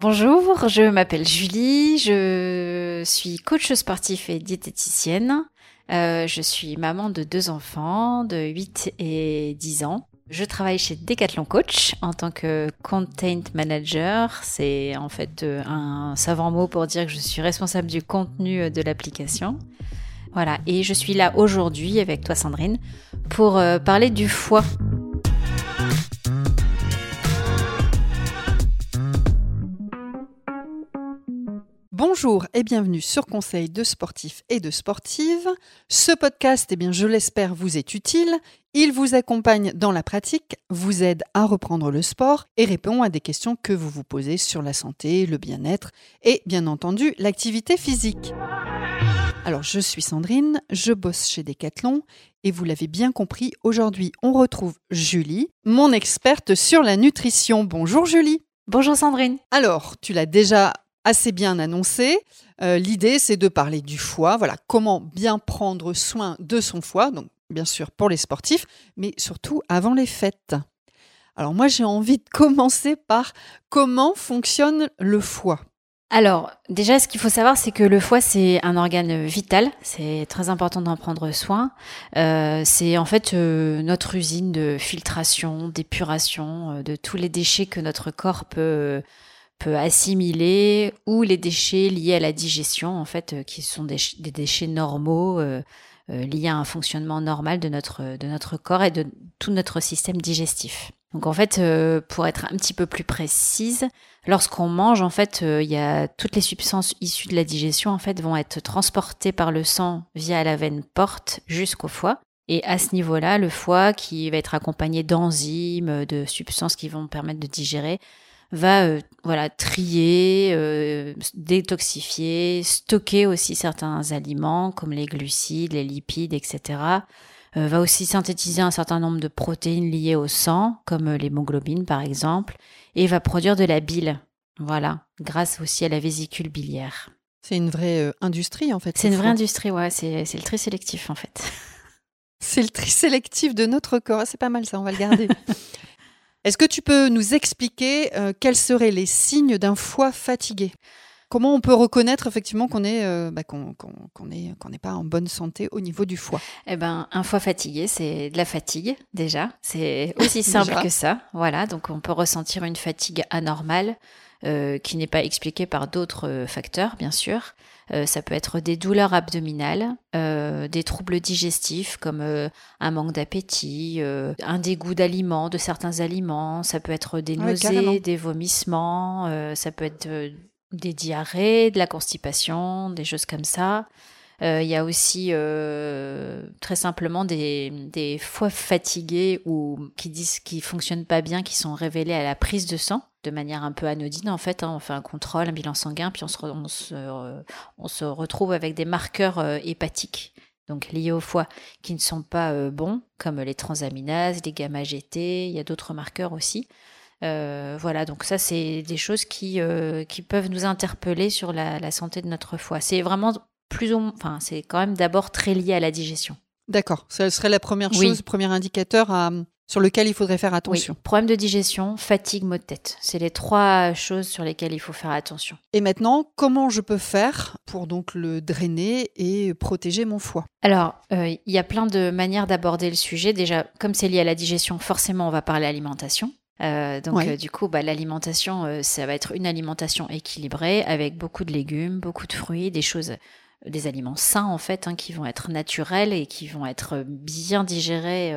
Bonjour, je m'appelle Julie, je suis coach sportif et diététicienne. Euh, je suis maman de deux enfants de 8 et 10 ans. Je travaille chez Decathlon Coach en tant que content manager. C'est en fait euh, un savant mot pour dire que je suis responsable du contenu euh, de l'application. Voilà, et je suis là aujourd'hui avec toi Sandrine pour euh, parler du foie. Bonjour et bienvenue sur Conseil de sportifs et de sportives. Ce podcast, eh bien, je l'espère, vous est utile. Il vous accompagne dans la pratique, vous aide à reprendre le sport et répond à des questions que vous vous posez sur la santé, le bien-être et bien entendu l'activité physique. Alors, je suis Sandrine, je bosse chez Decathlon et vous l'avez bien compris, aujourd'hui, on retrouve Julie, mon experte sur la nutrition. Bonjour Julie. Bonjour Sandrine. Alors, tu l'as déjà assez bien annoncé. Euh, L'idée, c'est de parler du foie. Voilà, comment bien prendre soin de son foie. Donc, bien sûr, pour les sportifs, mais surtout avant les fêtes. Alors, moi, j'ai envie de commencer par comment fonctionne le foie. Alors, déjà, ce qu'il faut savoir, c'est que le foie, c'est un organe vital. C'est très important d'en prendre soin. Euh, c'est en fait euh, notre usine de filtration, d'épuration de tous les déchets que notre corps peut peut assimiler ou les déchets liés à la digestion, en fait, euh, qui sont des, déchets normaux euh, euh, liés à un fonctionnement normal de notre, de notre corps et de tout notre système digestif. Donc en fait, pour être un petit peu plus précise, lorsqu'on mange, en fait, il y a toutes les substances issues de la digestion, en fait, vont être transportées par le sang via la veine porte jusqu'au foie. Et à ce niveau-là, le foie, qui va être accompagné d'enzymes, de substances qui vont permettre de digérer, va euh, voilà trier, euh, détoxifier, stocker aussi certains aliments comme les glucides, les lipides, etc. Euh, va aussi synthétiser un certain nombre de protéines liées au sang comme l'hémoglobine par exemple et va produire de la bile. Voilà, grâce aussi à la vésicule biliaire. C'est une vraie industrie en fait. C'est une vraie industrie, ouais. C'est le tri sélectif en fait. C'est le tri sélectif de notre corps. C'est pas mal ça, on va le garder. Est-ce que tu peux nous expliquer euh, quels seraient les signes d'un foie fatigué? Comment on peut reconnaître effectivement qu'on est euh, bah, qu'on est qu'on n'est pas en bonne santé au niveau du foie? Eh ben, un foie fatigué, c'est de la fatigue déjà. C'est aussi simple que ça. Voilà, donc on peut ressentir une fatigue anormale euh, qui n'est pas expliquée par d'autres facteurs, bien sûr. Euh, ça peut être des douleurs abdominales, euh, des troubles digestifs comme euh, un manque d'appétit, un dégoût d'aliments, de certains aliments. Ça peut être des nausées, des vomissements. ça peut être des diarrhées, de la constipation, des choses comme ça. Il y a aussi très simplement des, des foies fatigués ou qui disent qu'ils fonctionnent pas bien, qui sont révélés à la prise de sang de manière un peu anodine en fait. Hein. On fait un contrôle, un bilan sanguin, puis on se, on se, euh, on se retrouve avec des marqueurs euh, hépatiques, donc liés au foie, qui ne sont pas euh, bons, comme les transaminases, les gamma-GT, il y a d'autres marqueurs aussi. voilà, donc ça c'est des choses qui, qui peuvent nous interpeller sur la, la santé de notre foie. C'est vraiment plus ou enfin c'est quand même d'abord très lié à la digestion. D'accord, ce serait la première chose, premier indicateur à, sur lequel il faudrait faire attention. Oui. Problème de digestion, fatigue, maux de tête. C'est les trois choses sur lesquelles il faut faire attention. Et maintenant, comment je peux faire pour donc le drainer et protéger mon foie? Alors, euh, il y a plein de manières d'aborder le sujet. Déjà, comme c'est lié à la digestion, forcément, on va parler alimentation. Euh, donc euh, du coup, bah, l'alimentation, ça va être une alimentation équilibrée avec beaucoup de légumes, beaucoup de fruits, des choses, des aliments sains en fait, hein, qui vont être naturels et qui vont être bien digérés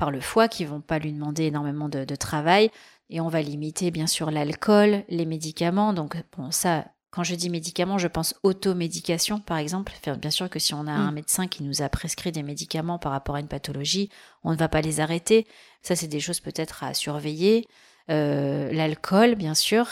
par le foie qui vont pas lui demander énormément de, travail. Et on va limiter bien sûr l'alcool, les médicaments. Donc bon, ça, quand je dis médicaments, je pense automédication par exemple. Bien sûr que si on a un mm. médecin qui nous a prescrit des médicaments par rapport à une pathologie, on ne va pas les arrêter. Ça, c'est des choses peut-être à surveiller. Euh, l'alcool, bien sûr,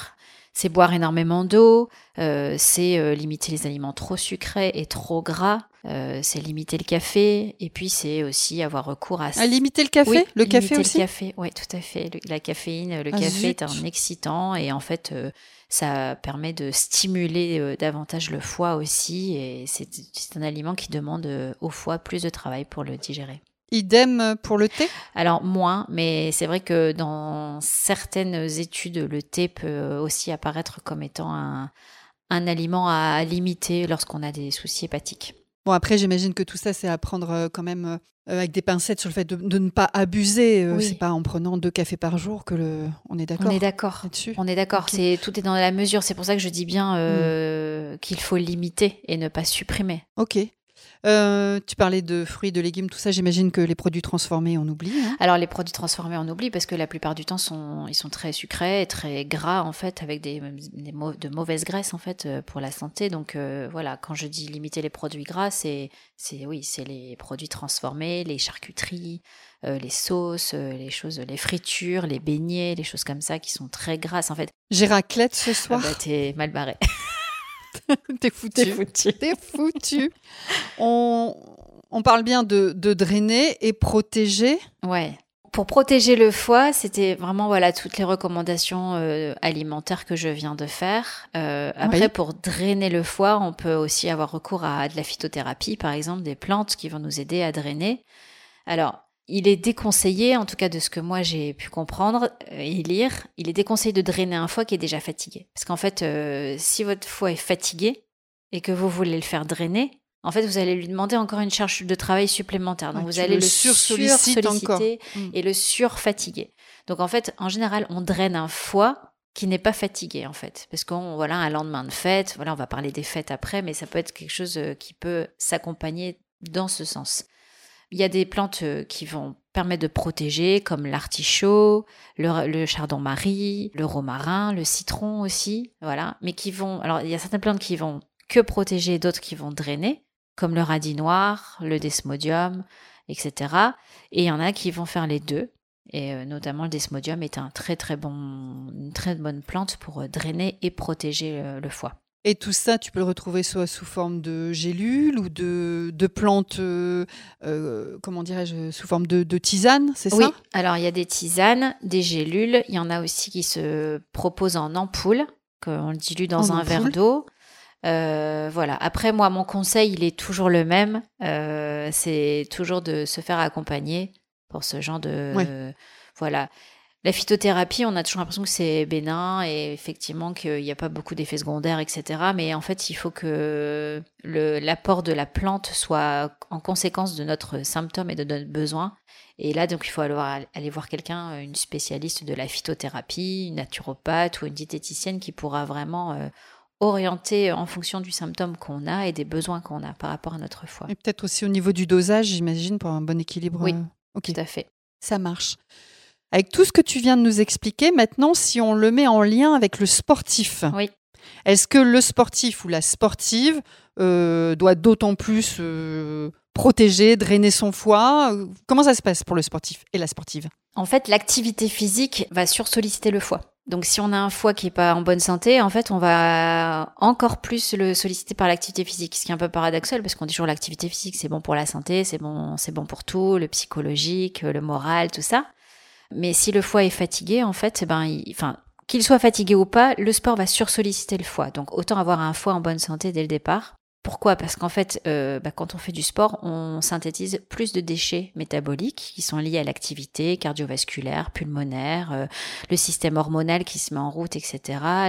c'est boire énormément d'eau, euh, c'est euh, limiter les aliments trop sucrés et trop gras, euh, c'est limiter le café, et puis c'est aussi avoir recours à... à ah, limiter le café? Le café aussi le café, oui, tout à fait. la caféine, le ah, café est un excitant, et en fait, ça permet de stimuler davantage le foie aussi, et c'est un aliment qui demande au foie plus de travail pour le digérer. Idem pour le thé? Alors moins, mais c'est vrai que dans certaines études, le thé peut aussi apparaître comme étant un, un aliment à limiter lorsqu'on a des soucis hépatiques. Bon, après, j'imagine que tout ça, c'est à prendre euh, quand même euh, avec des pincettes sur le fait de, ne pas abuser. Euh, c'est pas en prenant deux cafés par jour que le. On est d'accord. On est d'accord. On est d'accord. C'est tout est dans la mesure. C'est pour ça que je dis bien hmm. qu'il faut limiter et ne pas supprimer. Ok. Euh, tu parlais de fruits, de légumes, tout ça. J'imagine que les produits transformés, on oublie. Hein. Alors les produits transformés, on oublie parce que la plupart du temps, sont, ils sont très sucrés, très gras en fait, avec des, de mauvaises graisses en fait euh, pour la santé. Donc euh, voilà, quand je dis limiter les produits gras, c'est, c'est oui, c'est les produits transformés, les charcuteries, les sauces, les choses, les fritures, les beignets, les choses comme ça qui sont très grasses en fait. J'ai raclette ce soir. Ah bah, t'es mal barré. T'es foutu. T'es foutu. On, on, parle bien de, de, drainer et protéger. Ouais. Pour protéger le foie, c'était vraiment voilà toutes les recommandations euh, alimentaires que je viens de faire. Euh, après, pour drainer le foie, on peut aussi avoir recours à de la phytothérapie, par exemple, des plantes qui vont nous aider à drainer. Alors, il est déconseillé, en tout cas de ce que moi j'ai pu comprendre euh, et lire, il est déconseillé de drainer un foie qui est déjà fatigué. Parce qu'en fait, euh, si votre foie est fatigué et que vous voulez le faire drainer, en fait, vous allez lui demander encore une charge de travail supplémentaire. Donc, vous allez le, sur-solliciter mm. et le surfatiguer. Donc, en fait, en général, on draine un foie qui n'est pas fatigué, en fait. Parce qu'on, voilà, un lendemain de fête, voilà, on va parler des fêtes après, mais ça peut être quelque chose euh, qui peut s'accompagner dans ce sens. Il y a des plantes euh, qui vont permettre de protéger, comme l'artichaut, le, chardon-marie, le romarin, le citron aussi, voilà. Mais qui vont, alors il y a certaines plantes qui vont que protéger, d'autres qui vont drainer, comme le radis noir, le desmodium, etc. Et il y en a qui vont faire les deux. Et euh, notamment le desmodium est un très très bon, une très bonne plante pour euh, drainer et protéger le foie. Et tout ça, tu peux le retrouver soit sous forme de gélules ou de, de plantes, euh, euh, comment dirais-je, sous forme de, de tisane, c'est ça? Oui, alors il y a des tisanes, des gélules, il y en a aussi qui se proposent en ampoule, qu'on dilue dans un verre d'eau. Euh, voilà. Après, moi, mon conseil, il est toujours le même. c'est toujours de se faire accompagner pour ce genre de. Voilà. La phytothérapie, on a toujours l'impression que c'est bénin et effectivement qu'il n'y a pas beaucoup d'effets secondaires, etc. Mais en fait, il faut que l'apport de la plante soit en conséquence de notre symptôme et de notre besoin. Et là, donc, il faut aller, voir quelqu'un, une spécialiste de la phytothérapie, une naturopathe ou une diététicienne qui pourra vraiment euh, orienter en fonction du symptôme qu'on a et des besoins qu'on a par rapport à notre foie. Et peut-être aussi au niveau du dosage, j'imagine, pour un bon équilibre. Oui, euh, tout à fait. Ça marche. Avec tout ce que tu viens de nous expliquer, maintenant, si on le met en lien avec le sportif, oui. est-ce que le sportif ou la sportive euh, doit d'autant plus euh, protéger, drainer son foie Comment ça se passe pour le sportif et la sportive? En fait, l'activité physique va sursolliciter le foie. Donc si on a un foie qui n'est pas en bonne santé, en fait, on va encore plus le solliciter par l'activité physique, ce qui est un peu paradoxal parce qu'on dit toujours l'activité physique c'est bon pour la santé, c'est bon, c'est bon pour tout, le psychologique, le moral, tout ça. Mais si le foie est fatigué, en fait, eh ben, enfin, qu'il soit fatigué ou pas, le sport va sursolliciter le foie. Donc autant avoir un foie en bonne santé dès le départ. Pourquoi? Parce qu'en fait, euh, bah, quand on fait du sport, on synthétise plus de déchets métaboliques qui sont liés à l'activité cardiovasculaire, pulmonaire, euh, le système hormonal qui se met en route, etc.,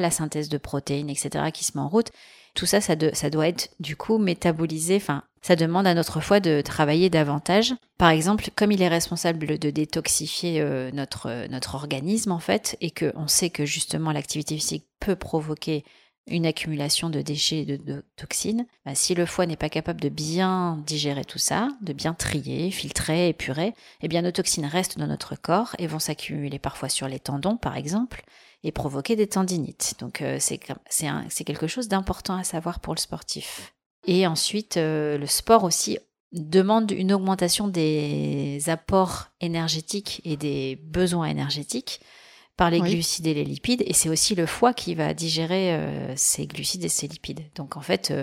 la synthèse de protéines, etc., qui se met en route. Tout ça, ça, doit être du coup métabolisé, enfin ça demande à notre foie de travailler davantage. Par exemple, comme il est responsable de détoxifier euh, notre, euh, notre organisme en fait, et qu'on sait que justement l'activité physique peut provoquer une accumulation de déchets et de, toxines, bah, si le foie n'est pas capable de bien digérer tout ça, de bien trier, filtrer, épurer, eh bien nos toxines restent dans notre corps et vont s'accumuler parfois sur les tendons par exemple et provoquer des tendinites. Donc euh, c'est quelque chose d'important à savoir pour le sportif. Et ensuite, euh, le sport aussi demande une augmentation des apports énergétiques et des besoins énergétiques par les glucides et les lipides. Et c'est aussi le foie qui va digérer euh, ces glucides et ces lipides. Donc en fait,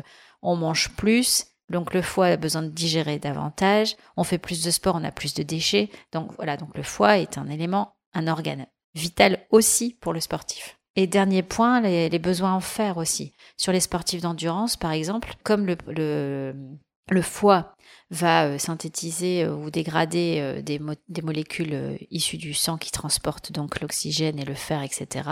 on mange plus. Donc le foie a besoin de digérer davantage. On fait plus de sport, on a plus de déchets. Donc voilà, donc le foie est un élément, un organe vital aussi pour le sportif. Et dernier point, les, besoins en fer aussi. Sur les sportifs d'endurance, par exemple, comme le, foie va synthétiser ou dégrader des, des, molécules issues du sang qui transportent donc l'oxygène et le fer, etc.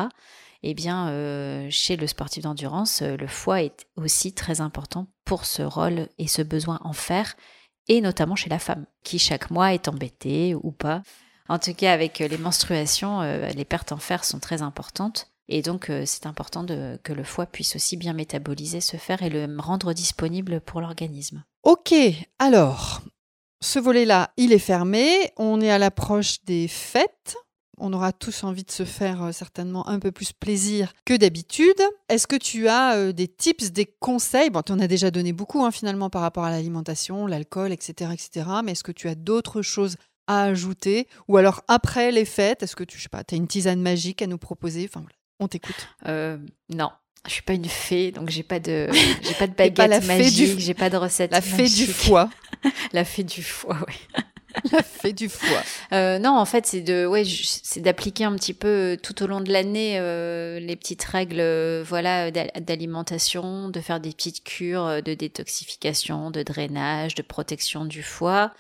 Eh bien, chez le sportif d'endurance, le foie est aussi très important pour ce rôle et ce besoin en fer, et notamment chez la femme, qui chaque mois est embêtée ou pas. En tout cas, avec les menstruations, les pertes en fer sont très importantes. Et donc, euh, c'est important que le foie puisse aussi bien métaboliser ce fer et le rendre disponible pour l'organisme. Ok, alors, ce volet-là, il est fermé. On est à l'approche des fêtes. On aura tous envie de se faire euh, certainement un peu plus plaisir que d'habitude. Est-ce que tu as euh, des tips, des conseils? Bon, tu en as déjà donné beaucoup hein, finalement par rapport à l'alimentation, l'alcool, etc., etc. Mais est-ce que tu as d'autres choses à ajouter Ou alors après les fêtes, est-ce que tu sais pas, as une tisane magique à nous proposer? Enfin, on t'écoute. Euh, non. Je suis pas une fée, donc j'ai pas de, j'ai pas de baguette magique, j'ai pas de recette. La fée du foie. la fée du foie, oui. la fée du foie. Euh, non, en fait, c'est de, ouais, c'est d'appliquer un petit peu euh, tout au long de l'année les petites règles, voilà, d'alimentation, de faire des petites cures de détoxification, de drainage, de protection du foie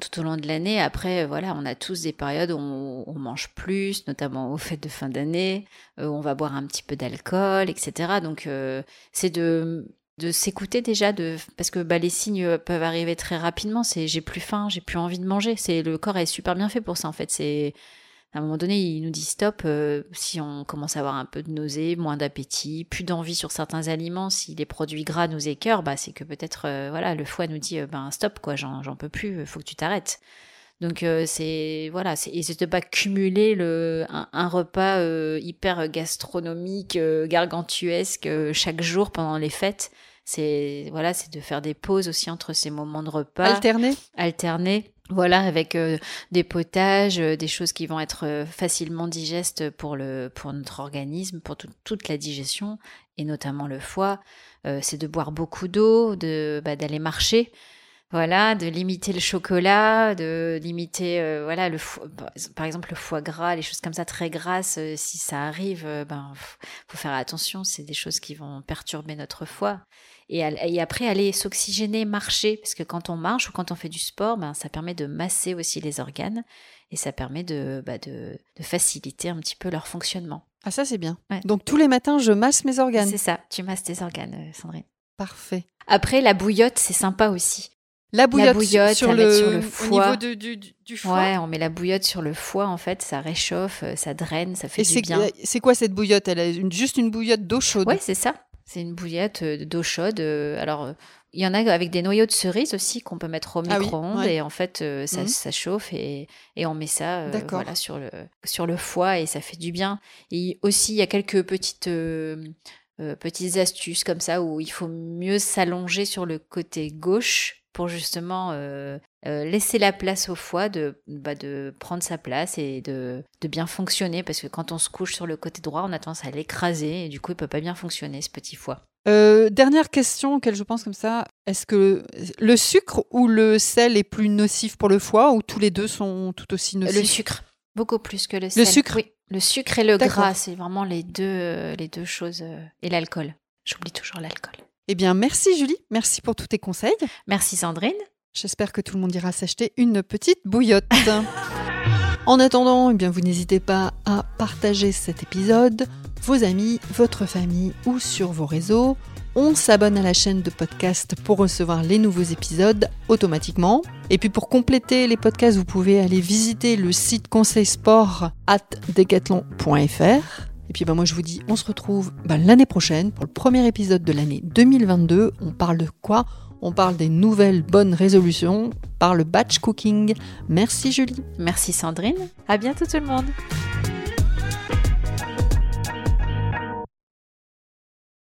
tout au long de l'année. Après, euh, voilà, on a tous des périodes où on, mange plus, notamment aux fêtes de fin d'année, euh, on va boire un petit peu d'alcool, etc. Donc, euh, c'est de de s'écouter déjà de parce que bah, les signes peuvent arriver très rapidement c'est j'ai plus faim j'ai plus envie de manger c'est le corps est super bien fait pour ça en fait c'est à un moment donné, il nous dit stop euh, si on commence à avoir un peu de nausée, moins d'appétit, plus d'envie sur certains aliments. Si les produits gras nous écœurent, bah, c'est que peut-être euh, voilà le foie nous dit euh, ben stop quoi, j'en, j'en peux plus, faut que tu t'arrêtes. Donc c'est voilà, c'est et c'est de pas cumuler le un, repas hyper gastronomique, gargantuesque chaque jour pendant les fêtes. C'est voilà, c'est de faire des pauses aussi entre ces moments de repas. Alterner? Alterner voilà, avec euh, des potages, euh, des choses qui vont être euh, facilement digestes pour, le, pour notre organisme, pour toute la digestion, et notamment le foie. c'est de boire beaucoup d'eau, de bah, d'aller marcher, voilà, de limiter le chocolat, de limiter, voilà, le par exemple le foie gras, les choses comme ça très grasses. si ça arrive, ben faut faire attention. C'est des choses qui vont perturber notre foie et, après aller s'oxygéner, marcher, parce que quand on marche ou quand on fait du sport, ben, ça permet de masser aussi les organes et ça permet de, bah, de, faciliter un petit peu leur fonctionnement. Ah ça c'est bien. Donc tous les matins, je masse mes organes. C'est ça, tu masses tes organes, euh, Sandrine. Parfait. Après, la bouillotte, c'est sympa aussi. La bouillotte, sur, le, foie. Au niveau du, foie. Ouais, on met la bouillotte sur le foie, en fait, ça réchauffe, euh, ça draine, ça fait du bien. C'est quoi cette bouillotte? Elle a juste une bouillotte d'eau chaude Ouais, c'est ça. C'est une bouillette euh, d'eau chaude. Euh, alors, il y en a avec des noyaux de cerise aussi qu'on peut mettre au ah micro-ondes et en fait euh, ça, mmh. ça, chauffe et, et, on met ça voilà, sur, le, sur le foie et ça fait du bien. Et aussi il y a quelques petites, petites astuces comme ça où il faut mieux s'allonger sur le côté gauche pour justement euh, laisser la place au foie de, bah, de prendre sa place et de, de, bien fonctionner parce que quand on se couche sur le côté droit, on a tendance à l'écraser et du coup, il peut pas bien fonctionner ce petit foie. Euh, dernière question auquel je pense comme ça, est-ce que le sucre ou le sel est plus nocif pour le foie ou tous les deux sont tout aussi nocifs? Le sucre, beaucoup plus que le sel. Le sucre Oui, le sucre et le gras, c'est vraiment les deux, euh, les deux choses. et l'alcool. J'oublie toujours l'alcool. Eh bien, merci Julie, merci pour tous tes conseils. Merci Sandrine. J'espère que tout le monde ira s'acheter une petite bouillotte. en attendant, eh bien, vous n'hésitez pas à partager cet épisode, vos amis, votre famille ou sur vos réseaux. On s'abonne à la chaîne de podcast pour recevoir les nouveaux épisodes automatiquement. Et puis pour compléter les podcasts, vous pouvez aller visiter le site conseil sport at decathlon.fr. Et puis bah, moi je vous dis, on se retrouve bah, l'année prochaine pour le premier épisode de l'année 2022. On parle de quoi? On parle des nouvelles bonnes résolutions par le batch cooking. Merci Julie. Merci Sandrine. À bientôt tout le monde.